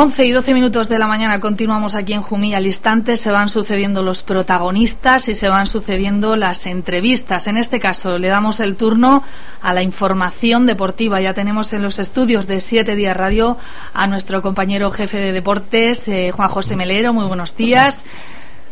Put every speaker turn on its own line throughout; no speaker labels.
11 y 12 minutos de la mañana continuamos aquí en Jumilla al instante. Se van sucediendo los protagonistas y se van sucediendo las entrevistas. En este caso le damos el turno a la información deportiva. Ya tenemos en los estudios de Siete Días Radio a nuestro compañero jefe de deportes, eh, Juan José Melero. Muy buenos días.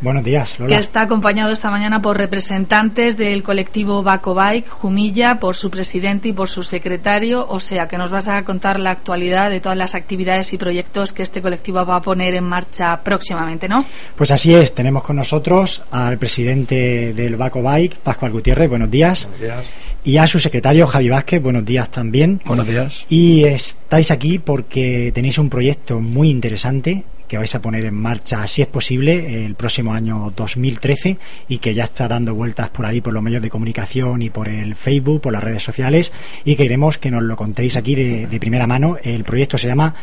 Buenos días, Lola.
Que está acompañado esta mañana por representantes del colectivo Baco Bike, Jumilla, por su presidente y por su secretario. O sea, que nos vas a contar la actualidad de todas las actividades y proyectos que este colectivo va a poner en marcha próximamente, ¿no?
Pues así es. Tenemos con nosotros al presidente del Baco Bike, Pascual Gutiérrez. Buenos días.
Buenos días.
Y a su secretario, Javi Vázquez. Buenos días también.
Buenos días.
Y estáis aquí porque tenéis un proyecto muy interesante que vais a poner en marcha, si es posible, el próximo año 2013 y que ya está dando vueltas por ahí, por los medios de comunicación y por el Facebook, por las redes sociales y queremos que nos lo contéis aquí de, primera mano. El proyecto se llama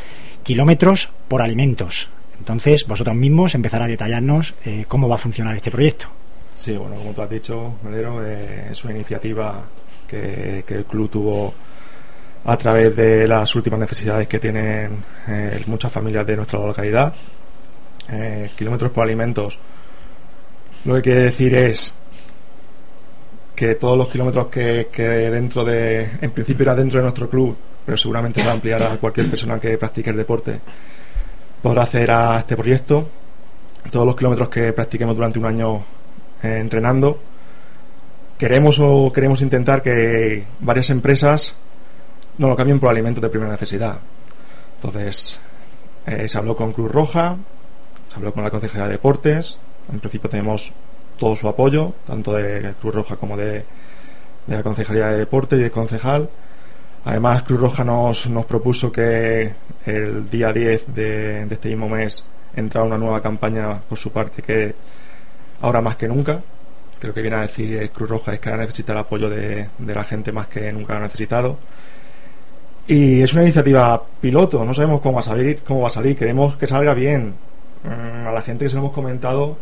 Kilómetros por Alimentos. Entonces, vosotros mismos empezar a detallarnos eh, cómo va a funcionar este proyecto.
Sí, bueno, como tú has dicho, Melero, eh, es una iniciativa que, que el club tuvo a través de las últimas necesidades que tienen eh, muchas familias de nuestra localidad. Eh, kilómetros por alimentos. Lo que quiere decir es que todos los kilómetros que, que dentro de, en principio era dentro de nuestro club, pero seguramente se va a ampliar a cualquier persona que practique el deporte, podrá hacer a este proyecto. Todos los kilómetros que practiquemos durante un año eh, entrenando, queremos o queremos intentar que varias empresas no lo cambien por alimentos de primera necesidad. Entonces, eh, se habló con Cruz Roja, se habló con la Consejería de Deportes, en principio tenemos todo su apoyo, tanto de Cruz Roja como de, de la Consejería de Deportes y de concejal. Además, Cruz Roja nos, nos propuso que el día 10 de, de este mismo mes entrara una nueva campaña por su parte que ahora más que nunca, que lo que viene a decir Cruz Roja es que ahora necesita el apoyo de, de la gente más que nunca lo ha necesitado y es una iniciativa piloto, no sabemos cómo va a salir, cómo va a salir, queremos que salga bien. Mm, a la gente que se lo hemos comentado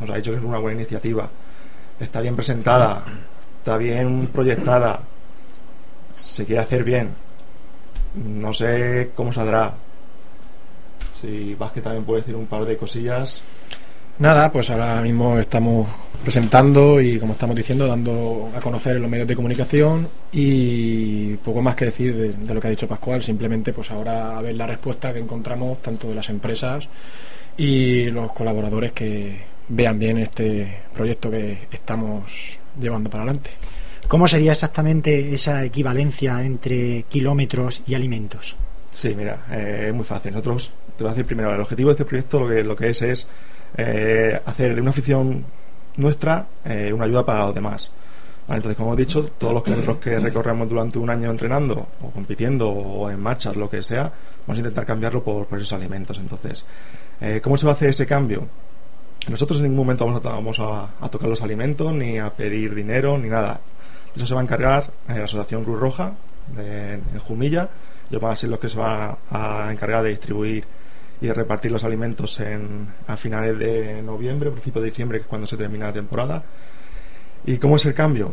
nos ha dicho que es una buena iniciativa. Está bien presentada, está bien proyectada, se quiere hacer bien. No sé cómo saldrá. Si que también puede decir un par de cosillas.
Nada, pues ahora mismo estamos presentando y, como estamos diciendo, dando a conocer en los medios de comunicación y poco más que decir de, lo que ha dicho Pascual, simplemente pues ahora a ver la respuesta que encontramos tanto de las empresas y los colaboradores que vean bien este proyecto que estamos llevando para adelante.
¿Cómo sería exactamente esa equivalencia entre kilómetros y alimentos?
Sí, mira, eh, es muy fácil. Nosotros, te voy a decir primero, el objetivo de este proyecto lo que, lo que es es eh, hacer de una afición nuestra eh, una ayuda para los demás. entonces, como he dicho, todos los kilómetros que recorremos durante un año entrenando o compitiendo o en marchas, lo que sea, vamos a intentar cambiarlo por, esos alimentos. Entonces, eh, ¿cómo se va a hacer ese cambio? Nosotros en ningún momento vamos a, a, tocar los alimentos, ni a pedir dinero, ni nada. Eso se va a encargar la Asociación Cruz Roja en Jumilla. Ellos van a ser los que se van a encargar de distribuir y repartir los alimentos en, a finales de noviembre, principio de diciembre, que es cuando se termina la temporada. ¿Y cómo es el cambio?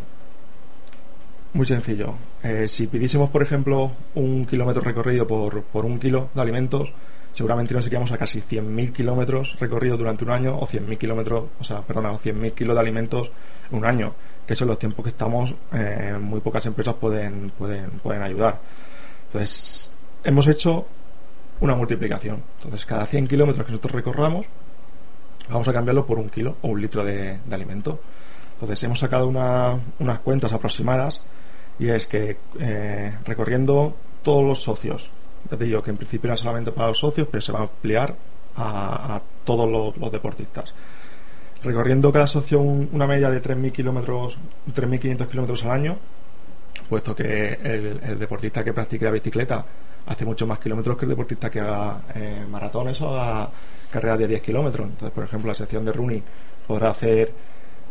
Muy sencillo. Eh, si pidiésemos, por ejemplo, un kilómetro recorrido por, por un kilo de alimentos, seguramente nos iríamos a casi 100.000 kilómetros recorridos durante un año, o 100.000 kilómetros, o sea, perdona, o 100.000 kilos de alimentos en un año, que son los tiempos que estamos, eh, muy pocas empresas pueden, pueden, pueden ayudar. Entonces, hemos hecho una multiplicación. Entonces, cada 100 kilómetros que nosotros recorramos, vamos a cambiarlo por un kilo o un litro de, alimento. Entonces, hemos sacado unas cuentas aproximadas y es que eh, recorriendo todos los socios, ya te digo que en principio era solamente para los socios, pero se va a ampliar a, todos los, deportistas. recorriendo cada socio una media de 3.000 kilómetros, 3.500 kilómetros al año, puesto que el, deportista que practique la bicicleta hace mucho más kilómetros que el deportista que haga eh, maratones o haga carreras de 10 kilómetros. Entonces, por ejemplo, la sección de running podrá hacer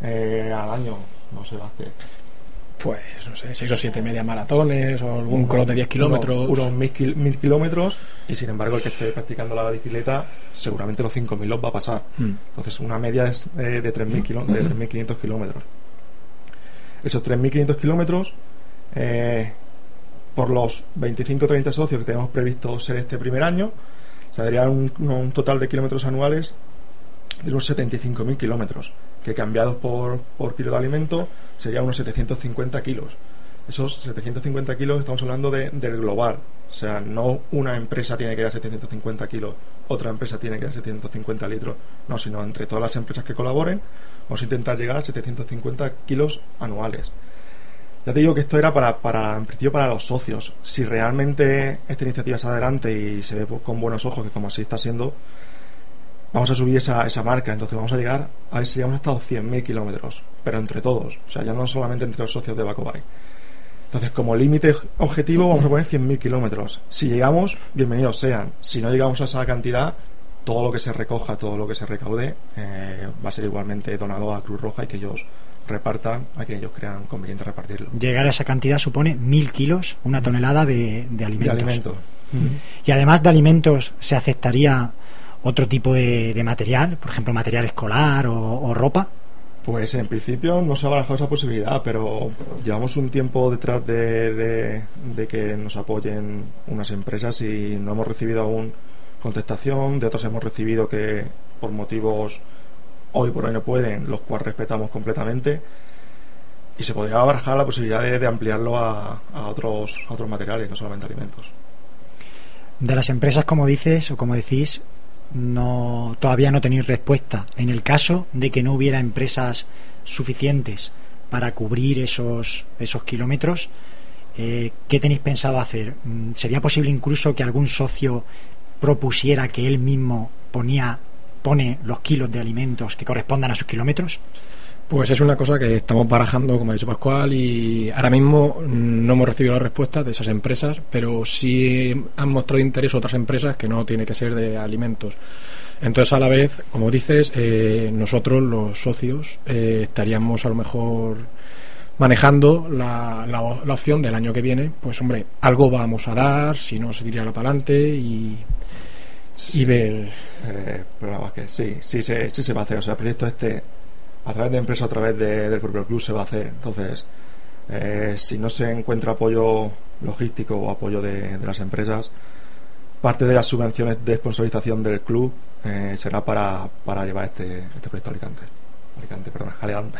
eh, al año, no sé, hace
pues, no sé, 6 o 7 media maratones o algún cross de 10 kilómetros.
Unos, mil, kilómetros y sin embargo el que esté practicando la bicicleta seguramente los 5.000 los va a pasar. Hmm. Entonces una media es eh, de 3.500 kilómetros. Esos 3.500 kilómetros, eh, por los 25-30 socios que tenemos previsto ser este primer año, se daría un, un total de kilómetros anuales de unos 75.000 kilómetros que cambiados por, por kilo de alimento sería unos 750 kilos. Esos 750 kilos estamos hablando de, del global. O sea, no una empresa tiene que dar 750 kilos, otra empresa tiene que dar 750 litros. No, sino entre todas las empresas que colaboren, vamos a intentar llegar a 750 kilos anuales. Ya te digo que esto era para, para, en principio para los socios. Si realmente esta iniciativa sale adelante y se ve con buenos ojos, que como así está siendo, vamos a subir esa, esa marca. Entonces vamos a llegar a ver si llegamos hasta los 100.000 kilómetros, pero entre todos, o sea, ya no solamente entre los socios de Bacobay. Entonces, como límite objetivo, vamos a poner 100.000 kilómetros. Si llegamos, bienvenidos sean. Si no llegamos a esa cantidad, todo lo que se recoja, todo lo que se recaude, eh, va a ser igualmente donado a Cruz Roja y que ellos repartan a quien ellos crean conveniente repartirlo.
Llegar a esa cantidad supone mil kilos, una tonelada de, de alimentos.
De alimentos.
Y además de alimentos, ¿se aceptaría otro tipo de, material, por ejemplo, material escolar o, ropa?
Pues en principio no se ha barajado esa posibilidad, pero llevamos un tiempo detrás de, que nos apoyen unas empresas y no hemos recibido aún contestación, de otros hemos recibido que por motivos hoy por hoy no pueden, los cuales respetamos completamente y se podría barajar la posibilidad de, ampliarlo a, otros, a otros materiales, no solamente alimentos.
De las empresas, como dices o como decís, no todavía no tenéis respuesta. En el caso de que no hubiera empresas suficientes para cubrir esos, esos kilómetros, eh, ¿qué tenéis pensado hacer? Mm, ¿Sería posible incluso que algún socio propusiera que él mismo ponía, pone los kilos de alimentos que correspondan a sus kilómetros?
Pues es una cosa que estamos barajando, como ha dicho Pascual, y ahora mismo no hemos recibido la respuesta de esas empresas, pero sí han mostrado interés otras empresas que no tiene que ser de alimentos. Entonces, a la vez, como dices, eh, nosotros, los socios, eh, estaríamos a lo mejor manejando la, la, opción del año que viene, pues hombre, algo vamos a dar, si no se diría para adelante y, y ver.
Eh, pero que sí, sí, sí, sí se va a hacer. O sea, el proyecto este a través de empresa, a través del propio club se va a hacer. Entonces, eh, si no se encuentra apoyo logístico o apoyo de, las empresas, parte de las subvenciones de sponsorización del club eh, será para, para llevar este, este proyecto a Alicante. Alicante, perdón, Alicante.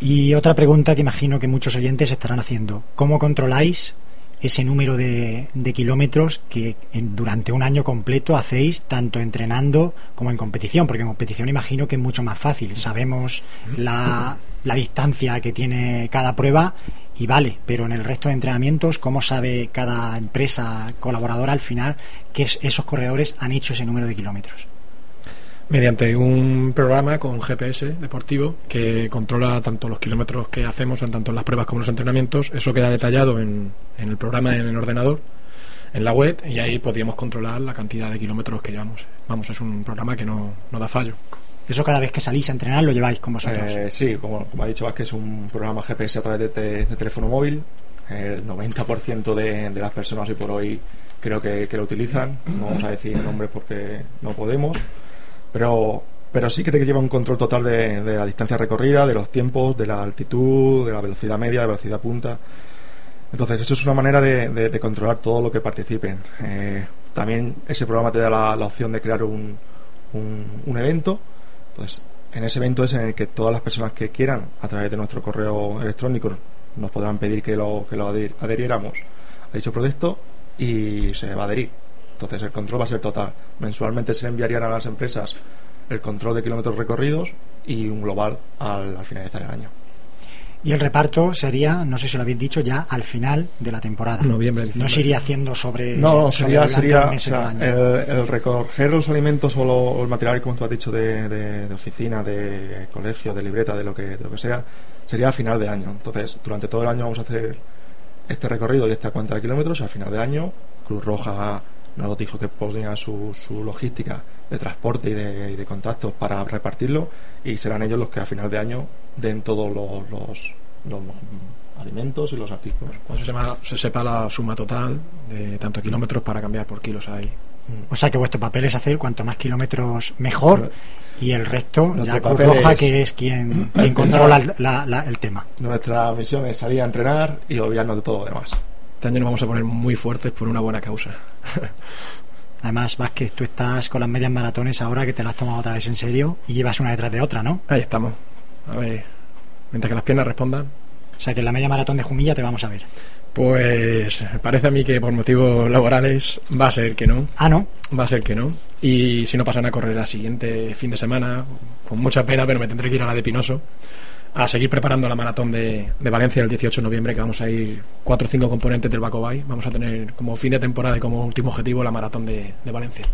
Y otra pregunta que imagino que muchos oyentes estarán haciendo. ¿Cómo controláis ese número de, kilómetros que durante un año completo hacéis tanto entrenando como en competición, porque en competición imagino que es mucho más fácil. Sabemos la, la distancia que tiene cada prueba y vale, pero en el resto de entrenamientos, ¿cómo sabe cada empresa colaboradora al final que esos corredores han hecho ese número de kilómetros?
Mediante un programa con GPS deportivo que controla tanto los kilómetros que hacemos, tanto en las pruebas como en los entrenamientos. Eso queda detallado en, el programa en el ordenador, en la web, y ahí podríamos controlar la cantidad de kilómetros que llevamos. Vamos, es un programa que no, no da fallo.
¿Eso cada vez que salís a entrenar lo lleváis con vosotros?
Eh, sí, como, ha dicho Vázquez, es un programa GPS a través de, teléfono móvil. El 90% de, de las personas hoy por hoy creo que, que lo utilizan. No vamos a decir nombres porque no podemos pero, pero sí que te lleva un control total de, la distancia recorrida, de los tiempos, de la altitud, de la velocidad media, de la velocidad punta. Entonces, eso es una manera de, controlar todo lo que participen. Eh, también ese programa te da la, opción de crear un, un, evento. Entonces, en ese evento es en el que todas las personas que quieran, a través de nuestro correo electrónico, nos podrán pedir que lo, que lo adheriéramos a dicho proyecto y se va a adherir. Entonces el control va a ser total. Mensualmente se enviarían a las empresas el control de kilómetros recorridos y un global al, finalizar el año.
Y el reparto sería, no sé si lo habéis dicho, ya al final de la temporada.
Noviembre,
No se iría haciendo sobre.
No,
sobre
sería, sería
los meses
o sea,
del año.
el, el recoger los alimentos o, lo- o el material, como tú has dicho, de, de- de oficina, de colegio, de libreta, de lo que, de lo que sea, sería a final de año. Entonces, durante todo el año vamos a hacer este recorrido y esta cuenta de kilómetros. y Al final de año, Cruz Roja nos dijo que ponía su, su logística de transporte y de, y de contactos para repartirlo y serán ellos los que a final de año den todos los, los, los, alimentos y los artículos.
Cuando se, sepa, se sepa la suma total de tantos kilómetros para cambiar por kilos ahí.
O sea que vuestro papel es hacer cuanto más kilómetros mejor y el resto
Nuestro
ya Cruz Roja
es-
que es quien, quien controla la- el tema.
Nuestra misión es salir a entrenar y olvidarnos de todo lo demás.
Este año nos vamos a poner muy fuertes por una buena causa.
Además, Vázquez, tú estás con las medias maratones ahora que te las has tomado otra vez en serio y llevas una detrás de otra, ¿no?
Ahí estamos. A ver, mientras que las piernas respondan,
O sea que en la media maratón de Jumilla te vamos a ver.
pues parece a mí que por motivos laborales va a ser que no.
Ah, no.
Va a ser que no. Y si no pasan a correr el siguiente fin de semana, con mucha pena, pero me tendré que ir a la de Pinoso a seguir preparando la maratón de, de Valencia el 18 de noviembre, que vamos a ir cuatro o cinco componentes del Bacobay. Vamos a tener como fin de temporada y como último objetivo la maratón de, de Valencia.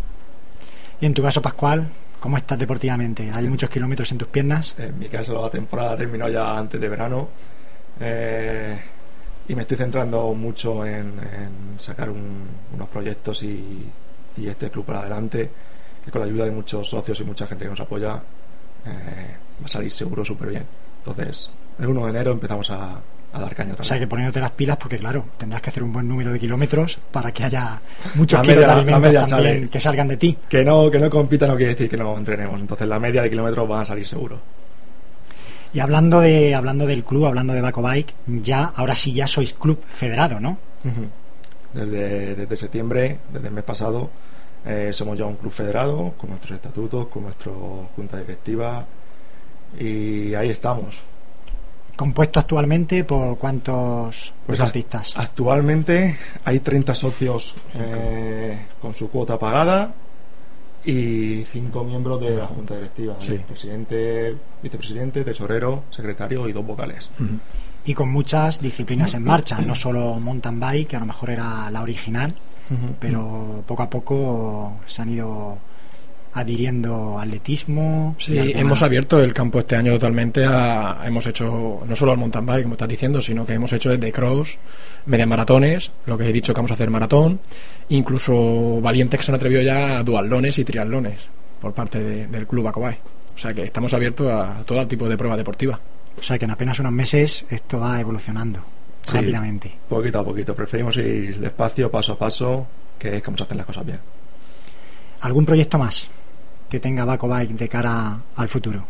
Y en tu caso, Pascual, ¿cómo estás deportivamente? ¿Hay muchos kilómetros en tus piernas?
En mi caso la temporada terminó ya antes de verano eh, y me estoy centrando mucho en, en sacar un- unos proyectos y, y este club para adelante que con la ayuda de muchos socios y mucha gente que nos apoya eh, va a salir seguro súper bien. Entonces, el 1 de enero empezamos a, a dar caña
O
también.
sea que poniéndote las pilas, porque claro, tendrás que hacer un buen número de kilómetros para que haya muchos kilos de alimentos también
sale.
que salgan de ti.
Que no, que no compita no quiere decir que no entrenemos. Entonces la media de kilómetros van a salir seguro.
Y hablando de hablando del club, hablando de Baco Bike, ya ahora sí ya sois club federado, ¿no?
Desde, desde septiembre, desde el mes pasado, eh, somos ya un club federado, con nuestros estatutos, con nuestra junta directiva, y ahí estamos.
Compuesto actualmente por cuántos
Pues
deportistas.
a- actualmente hay 30 socios eh, con su cuota pagada y 5 miembros de la junta directiva.
Sí.
El presidente, vicepresidente, tesorero, secretario y dos vocales.
y con muchas disciplinas en marcha, no solo mountain bike, que a lo mejor era la original, pero poco a poco se han ido adhiriendo atletismo.
Sí,
alguna-
hemos abierto el campo este año totalmente. A, hemos hecho no solo al mountain bike, como estás diciendo, sino que hemos hecho desde cross, media maratones, lo que he dicho que vamos a hacer maratón, incluso valientes que se han atrevido ya a duatlones y triatlones por parte de- del club Acobay. O sea que estamos abiertos a todo tipo de prueba deportiva.
O sea que en apenas unos meses esto va evolucionando
Sí.
rápidamente.
Poquito a poquito. Preferimos ir despacio, paso a paso, que es como se hacen las cosas bien.
¿Algún proyecto más que tenga Baco Bike de cara al futuro?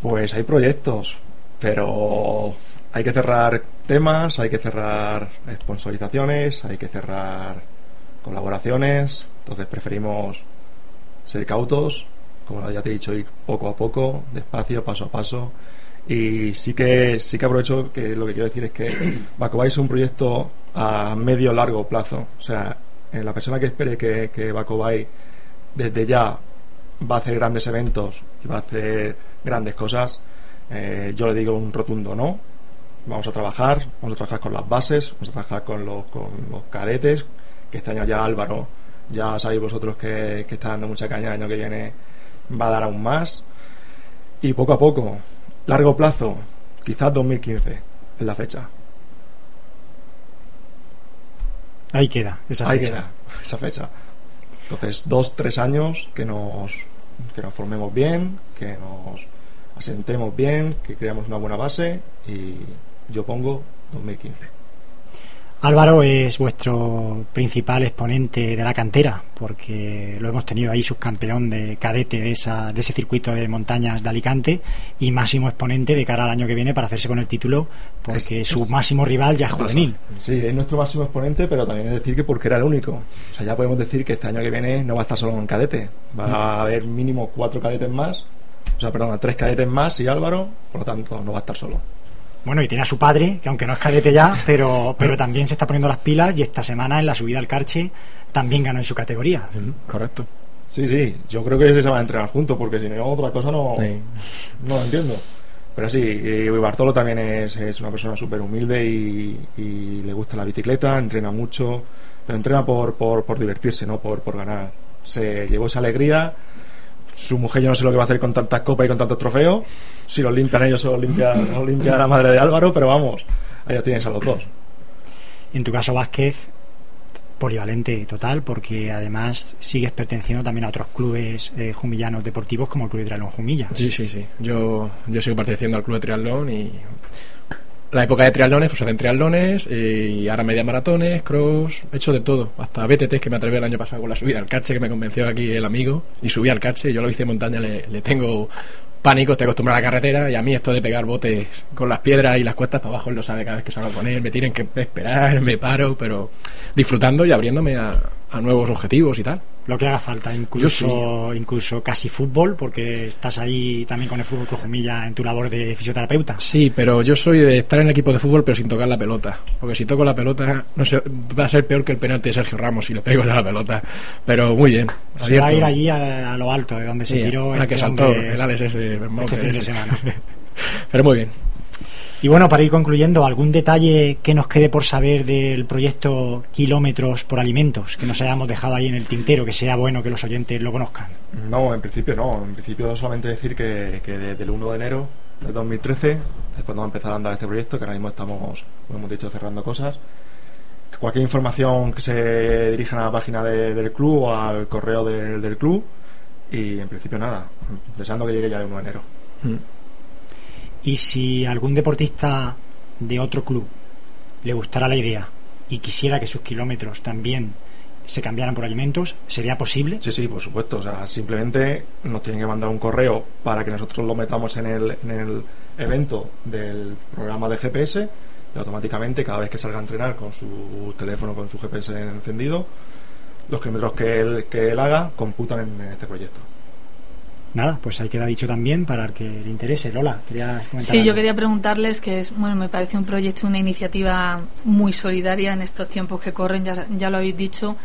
Pues hay proyectos, pero hay que cerrar temas, hay que cerrar sponsorizaciones, hay que cerrar colaboraciones. Entonces preferimos ser cautos, como ya te he dicho, ir poco a poco, despacio, paso a paso. Y sí que sí que aprovecho que lo que quiero decir es que Bacobay es un proyecto a medio largo plazo. O sea, eh, la persona que espere que, que Bacobay desde ya va a hacer grandes eventos y va a hacer grandes cosas, eh, yo le digo un rotundo no. Vamos a trabajar, vamos a trabajar con las bases, vamos a trabajar con los, con los cadetes, que este año ya Álvaro, ya sabéis vosotros que, que está dando mucha caña, el año que viene va a dar aún más. Y poco a poco, largo plazo, quizás 2015 es la fecha.
Ahí queda esa
Ahí
fecha.
queda esa fecha. Entonces, dos, tres años que nos, que nos formemos bien, que nos asentemos bien, que creamos una buena base y yo pongo 2015.
Álvaro es vuestro principal exponente de la cantera, porque lo hemos tenido ahí subcampeón de cadete de, esa, de ese circuito de montañas de Alicante y máximo exponente de cara al año que viene para hacerse con el título, porque
Es-
su
es-
máximo rival ya es juvenil.
Sí, es nuestro máximo exponente, pero también es decir que porque era el único. O sea, ya podemos decir que este año que viene no va a estar solo en cadete. Va a haber mínimo cuatro cadetes más. O sea, perdón, tres cadetes más y Álvaro, por lo tanto, no va a estar solo.
Bueno, y tiene a su padre, que aunque no es cadete ya, pero, pero también se está poniendo las pilas y esta semana en la subida al Carche también ganó en su categoría.
Correcto.
Sí, sí, yo creo que se van a entrenar juntos, porque si no, otra cosa no,
Sí.
no lo entiendo. Pero sí, y Bartolo también es, es una persona súper humilde y, y le gusta la bicicleta, entrena mucho, pero entrena por, por, por divertirse, no por, por ganar. Se llevó esa alegría. Su mujer yo no sé lo que va a hacer con tantas copas y con tantos trofeos. Si los limpian ellos o los limpia, los limpia la madre de Álvaro, pero vamos, allá tienes a los dos.
En tu caso, Vázquez, polivalente total, porque además sigues perteneciendo también a otros clubes eh, jumillanos deportivos como el Club de Triatlón Jumilla.
Sí, sí, sí. Yo, yo sigo perteneciendo al Club de Triatlón y la época de triatlones, pues hacen triatlones eh, y ahora media maratones, cross, he hecho de todo, hasta BTT que me atreví el año pasado con la subida al cache que me convenció aquí el amigo y subí al cache, yo lo hice en montaña, le, tengo pánico, estoy acostumbrado a la carretera y a mí esto de pegar botes con las piedras y las cuestas para abajo él lo sabe cada vez que salgo con él, me tienen que esperar, me paro, pero disfrutando y abriéndome a nuevos objetivos y tal.
Lo que haga falta, incluso, incluso casi fútbol, porque estás ahí también con el fútbol Cruz Jumilla en tu labor de fisioterapeuta.
Sí, pero yo soy de estar en el equipo de fútbol pero sin tocar la pelota, porque si toco la pelota no sé, va a ser peor que el penalti de Sergio Ramos si le pego a la pelota, pero muy bien.
Se va a ir allí a, a, lo alto, de donde se tiró
al que
este
saltó,
hombre
el Alex ese,
este fin de semana.
pero muy bien.
Y bueno, para ir concluyendo, ¿algún detalle que nos quede por saber del proyecto Kilómetros por Alimentos que nos hayamos dejado ahí en el tintero, que sea bueno que los oyentes lo conozcan?
No, en principio no. En principio solamente decir que, que desde el 1 de enero de 2013, después vamos a empezar a andar este proyecto, que ahora mismo estamos, como hemos dicho, cerrando cosas. Cualquier información que se dirija a la página de- del club o al correo del- del club. Y en principio nada, deseando que llegue ya el 1 de enero.
Y si algún deportista de otro club le gustara la idea y quisiera que sus kilómetros también se cambiaran por alimentos, ¿sería posible?
Sí, sí, por supuesto. O sea, simplemente nos tienen que mandar un correo para que nosotros lo metamos en el, en el evento del programa de GPS y automáticamente cada vez que salga a entrenar con su teléfono, con su GPS encendido, los kilómetros que él, que él haga computan en este proyecto.
Nada, pues ahí queda dicho también para el que le interese. Lola, querías comentar
Sí, yo quería preguntarles que es, bueno, me parece un proyecto, una iniciativa muy solidaria en estos tiempos que corren, ya, ya lo habéis dicho.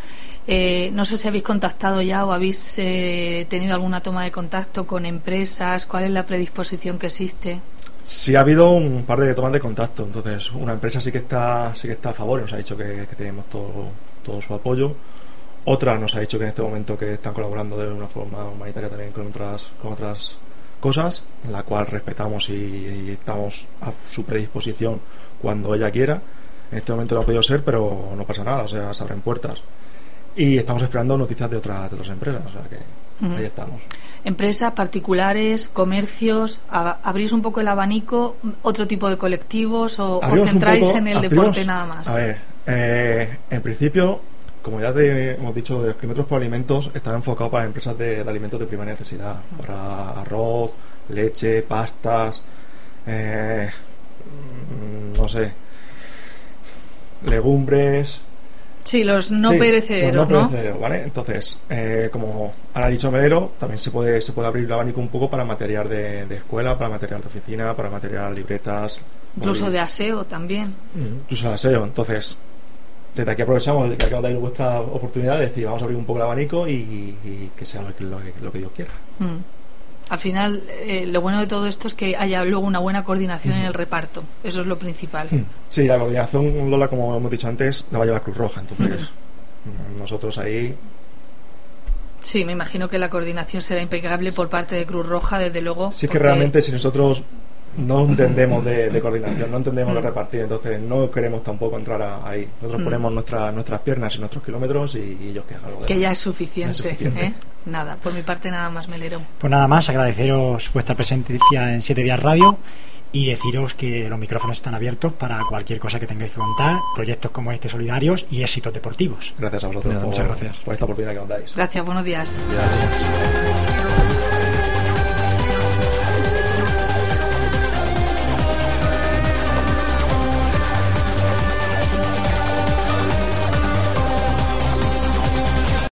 Eh, no sé si habéis contactado ya o habéis eh, tenido alguna toma de contacto con empresas, cuál es la predisposición que existe.
Sí ha habido un par de tomas de contacto, entonces una empresa sí que está, sí que está a favor, nos ha dicho que, que tenemos todo, todo su apoyo. Otra nos ha dicho que en este momento que están colaborando de una forma humanitaria también con otras, con otras cosas, en la cual respetamos y, y estamos a su predisposición cuando ella quiera. En este momento no ha podido ser, pero no pasa nada, o sea, se abren puertas. Y estamos esperando noticias de otras, de otras empresas, o sea que ahí estamos.
Empresas, particulares, comercios, a- abrís un poco el abanico, otro tipo de colectivos o
un
centráis
poco-
en el
abrimos-
deporte nada más.
A ver, eh, en principio, como ya te hemos dicho, de los kilómetros por alimentos está enfocado para empresas de, de alimentos de primera necesidad, para arroz, leche, pastas, eh, mm, no sé, legumbres.
Sí, los no
Sí,
perecederos,
los
¿no?
no perecederos, ¿vale? Entonces, eh, como ahora ha dicho Melero, también se puede, se puede abrir el abanico un poco para material de, de escuela, para material de oficina, para material libretas.
Incluso de aseo también.
incluso el aseo. Entonces, desde aquí aprovechamos que acabo de dar vuestra oportunidad de decir, vamos a abrir un poco el abanico y, y que sea lo que, lo que- lo que Dios quiera.
Mm. Al final, eh, lo bueno de todo esto es que haya luego una buena coordinación en el reparto. Eso es lo principal.
Sí, la coordinación, Lola, como hemos dicho antes, la va a llevar Cruz Roja. Entonces, mm, nosotros ahí
Sí, me imagino que la coordinación será impecable por parte de Cruz Roja, desde luego.
Sí, es que realmente si nosotros no entendemos de, de coordinación, no entendemos de repartir, entonces no queremos tampoco entrar a- ahí. Nosotros
Mm.
ponemos nuestra- nuestras piernas y nuestros kilómetros y, y ellos que hagan algo de
Que ya es suficiente.
Ya es suficiente.
¿eh? Nada, por mi parte nada más, Melero.
Pues nada más, agradeceros vuestra presencia en 7 Días Radio y deciros que los micrófonos están abiertos para cualquier cosa que tengáis que contar, proyectos como este solidarios y éxitos deportivos.
Gracias a vosotros
Nada,
por,
muchas gracias.
por esta oportunidad que nos dais.
Gracias, buenos días.
Gracias.